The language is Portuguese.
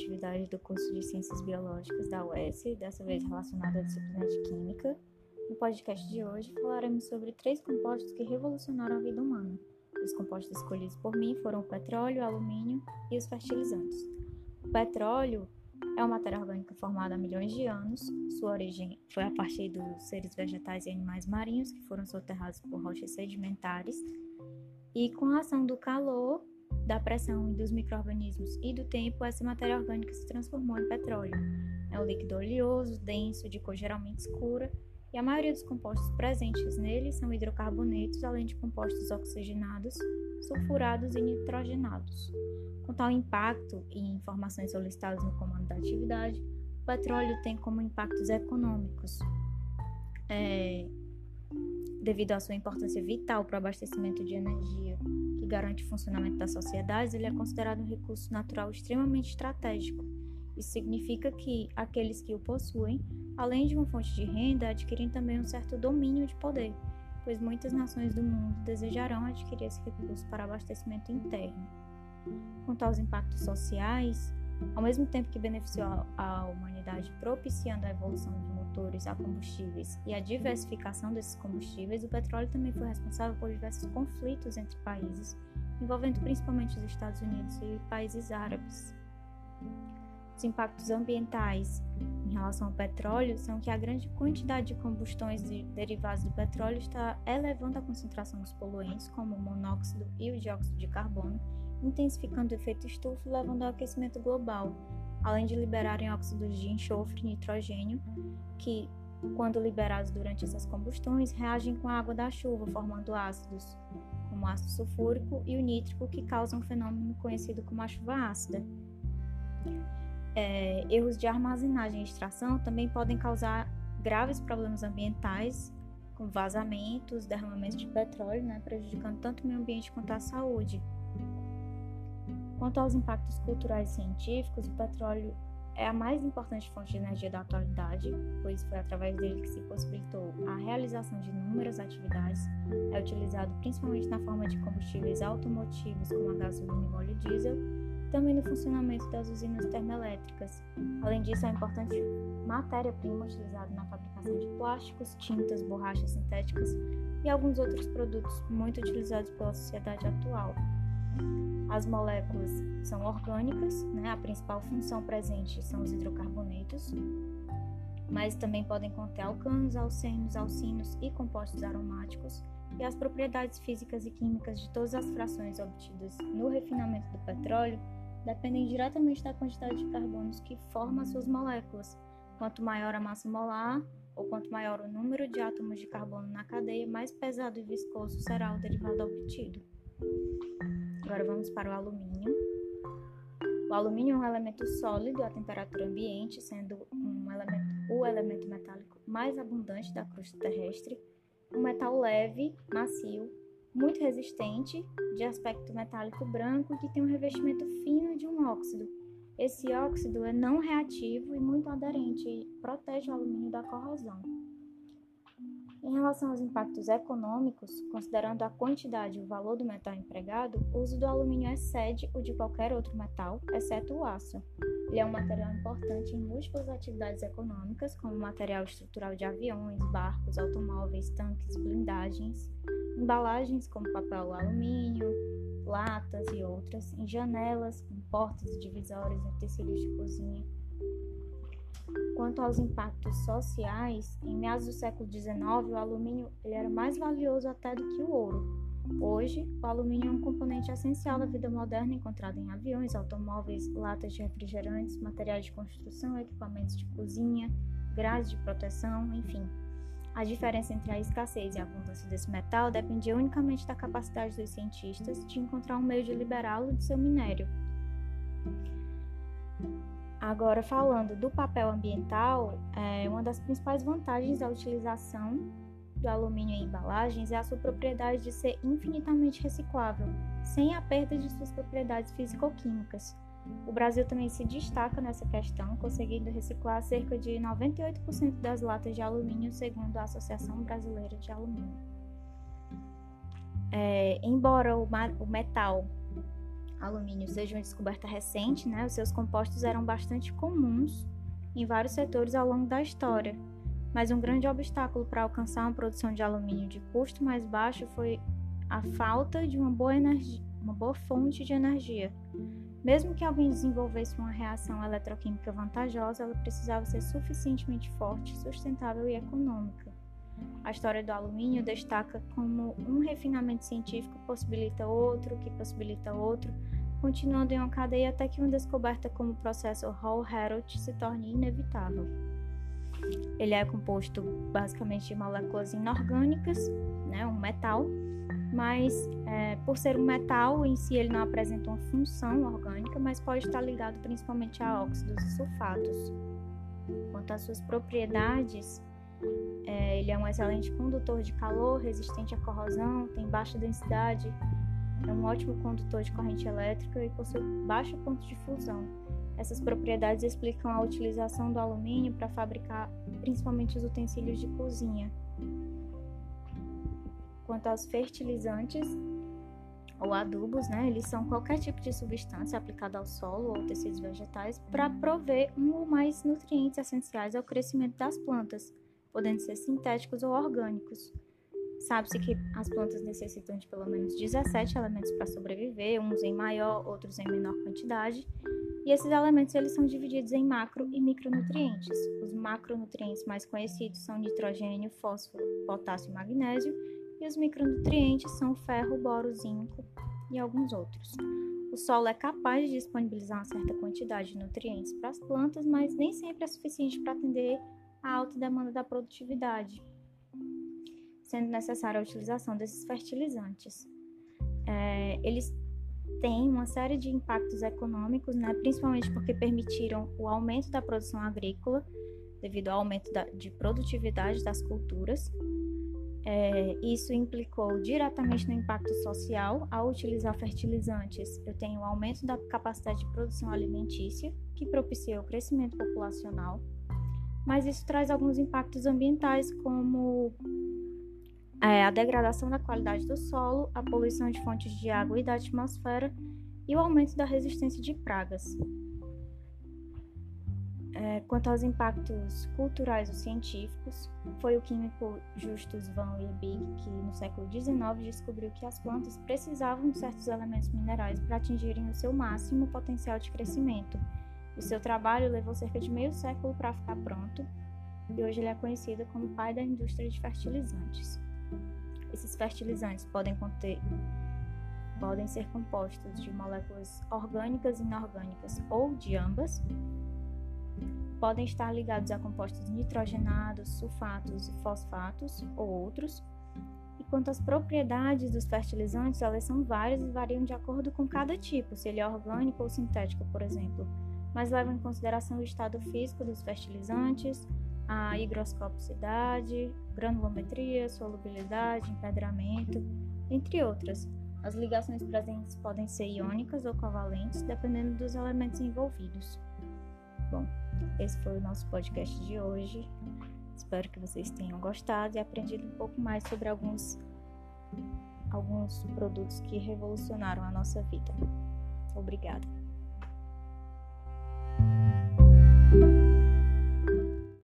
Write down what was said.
atividade do curso de Ciências Biológicas da UES, dessa vez relacionada à disciplina de Química. No podcast de hoje falaremos sobre três compostos que revolucionaram a vida humana. Os compostos escolhidos por mim foram o petróleo, o alumínio e os fertilizantes. O petróleo é uma matéria orgânica formada há milhões de anos. Sua origem foi a partir dos seres vegetais e animais marinhos que foram soterrados por rochas sedimentares. E com a ação do calor, da pressão e dos micro-organismos e do tempo, essa matéria orgânica se transformou em petróleo. É um líquido oleoso, denso, de cor geralmente escura, e a maioria dos compostos presentes nele são hidrocarbonetos, além de compostos oxigenados, sulfurados e nitrogenados. Com tal impacto e informações solicitadas no comando da atividade, o petróleo tem como impactos econômicos, é, devido à sua importância vital para o abastecimento de energia garante o funcionamento das sociedades, ele é considerado um recurso natural extremamente estratégico. Isso significa que aqueles que o possuem, além de uma fonte de renda, adquirem também um certo domínio de poder, pois muitas nações do mundo desejarão adquirir esse recurso para abastecimento interno. Quanto aos impactos sociais, ao mesmo tempo que beneficiou a humanidade propiciando a evolução de motores a combustíveis e a diversificação desses combustíveis, o petróleo também foi responsável por diversos conflitos entre países, envolvendo principalmente os Estados Unidos e países árabes. Os impactos ambientais em relação ao petróleo são que a grande quantidade de combustões de derivados do petróleo está elevando a concentração dos poluentes, como o monóxido e o dióxido de carbono, intensificando o efeito estufa e levando ao aquecimento global, além de liberarem óxidos de enxofre e nitrogênio, que, quando liberados durante essas combustões, reagem com a água da chuva, formando ácidos, como o ácido sulfúrico e o nítrico, que causam um fenômeno conhecido como a chuva ácida. É, erros de armazenagem e extração também podem causar graves problemas ambientais, como vazamentos, derramamentos de petróleo, né, prejudicando tanto o meio ambiente quanto a saúde. Quanto aos impactos culturais e científicos, o petróleo é a mais importante fonte de energia da atualidade, pois foi através dele que se possibilitou a realização de inúmeras atividades. É utilizado principalmente na forma de combustíveis automotivos, como a gasolina e óleo diesel, também no funcionamento das usinas termoelétricas. Além disso, é importante matéria-prima utilizada na fabricação de plásticos, tintas, borrachas sintéticas e alguns outros produtos muito utilizados pela sociedade atual. As moléculas são orgânicas, né? a principal função presente são os hidrocarbonetos, mas também podem conter alcanos, alcenos, alcinos e compostos aromáticos, e as propriedades físicas e químicas de todas as frações obtidas no refinamento do petróleo dependem diretamente da quantidade de carbonos que forma suas moléculas. Quanto maior a massa molar, ou quanto maior o número de átomos de carbono na cadeia, mais pesado e viscoso será o derivado obtido. Agora vamos para o alumínio. O alumínio é um elemento sólido à temperatura ambiente, sendo um elemento, o elemento metálico mais abundante da crosta terrestre. Um metal leve, macio, muito resistente, de aspecto metálico branco que tem um revestimento fino de um óxido. Esse óxido é não reativo e muito aderente e protege o alumínio da corrosão. Em relação aos impactos econômicos, considerando a quantidade e o valor do metal empregado, o uso do alumínio excede o de qualquer outro metal, exceto o aço. Ele é um material importante em múltiplas atividades econômicas, como material estrutural de aviões, barcos, automóveis, tanques, blindagens, embalagens como papel alumínio, latas e outras, em janelas, em portas divisórias, em tecidos de cozinha Quanto aos impactos sociais, em meados do século XIX, o alumínio ele era mais valioso até do que o ouro. Hoje, o alumínio é um componente essencial da vida moderna encontrado em aviões, automóveis, latas de refrigerantes, materiais de construção, equipamentos de cozinha, grades de proteção, enfim. A diferença entre a escassez e a abundância desse metal dependia unicamente da capacidade dos cientistas de encontrar um meio de liberá-lo de seu minério. Agora, falando do papel ambiental, é, uma das principais vantagens da utilização do alumínio em embalagens é a sua propriedade de ser infinitamente reciclável, sem a perda de suas propriedades físico-químicas. O Brasil também se destaca nessa questão, conseguindo reciclar cerca de 98% das latas de alumínio, segundo a Associação Brasileira de Alumínio. É, embora o, o metal alumínio seja uma descoberta recente, né, os seus compostos eram bastante comuns em vários setores ao longo da história. Mas um grande obstáculo para alcançar uma produção de alumínio de custo mais baixo foi a falta de uma boa, energia, uma boa fonte de energia. Mesmo que alguém desenvolvesse uma reação eletroquímica vantajosa, ela precisava ser suficientemente forte, sustentável e econômica. A história do alumínio destaca como um refinamento científico possibilita outro, que possibilita outro, continuando em uma cadeia até que uma descoberta como o processo Hall-Heroult se torne inevitável. Ele é composto basicamente de moléculas inorgânicas, né, um metal, mas é, por ser um metal em si ele não apresenta uma função orgânica, mas pode estar ligado principalmente a óxidos e sulfatos. Quanto às suas propriedades, é, ele é um excelente condutor de calor, resistente à corrosão, tem baixa densidade, é um ótimo condutor de corrente elétrica e possui baixo ponto de fusão. Essas propriedades explicam a utilização do alumínio para fabricar principalmente os utensílios de cozinha. Quanto aos fertilizantes ou adubos, né, eles são qualquer tipo de substância aplicada ao solo ou tecidos vegetais para prover um ou mais nutrientes essenciais ao crescimento das plantas podendo ser sintéticos ou orgânicos. Sabe-se que as plantas necessitam de pelo menos 17 elementos para sobreviver, uns em maior, outros em menor quantidade, e esses elementos eles são divididos em macro e micronutrientes. Os macronutrientes mais conhecidos são nitrogênio, fósforo, potássio e magnésio, e os micronutrientes são ferro, boro, zinco e alguns outros. O solo é capaz de disponibilizar uma certa quantidade de nutrientes para as plantas, mas nem sempre é suficiente para atender a alta demanda da produtividade, sendo necessária a utilização desses fertilizantes. É, eles têm uma série de impactos econômicos, né, principalmente porque permitiram o aumento da produção agrícola, devido ao aumento da, de produtividade das culturas. É, isso implicou diretamente no impacto social. Ao utilizar fertilizantes, eu tenho o aumento da capacidade de produção alimentícia, que propicia o crescimento populacional mas isso traz alguns impactos ambientais, como é, a degradação da qualidade do solo, a poluição de fontes de água e da atmosfera e o aumento da resistência de pragas. É, quanto aos impactos culturais ou científicos, foi o químico Justus van Liebig que, no século XIX, descobriu que as plantas precisavam de certos elementos minerais para atingirem o seu máximo potencial de crescimento o seu trabalho levou cerca de meio século para ficar pronto e hoje ele é conhecido como pai da indústria de fertilizantes. Esses fertilizantes podem conter podem ser compostos de moléculas orgânicas e inorgânicas ou de ambas. Podem estar ligados a compostos nitrogenados, sulfatos e fosfatos ou outros. E quanto às propriedades dos fertilizantes, elas são várias e variam de acordo com cada tipo, se ele é orgânico ou sintético, por exemplo mas levam em consideração o estado físico dos fertilizantes, a higroscopicidade, granulometria, solubilidade, empedramento, entre outras. As ligações presentes podem ser iônicas ou covalentes, dependendo dos elementos envolvidos. Bom, esse foi o nosso podcast de hoje. Espero que vocês tenham gostado e aprendido um pouco mais sobre alguns, alguns produtos que revolucionaram a nossa vida. Obrigada.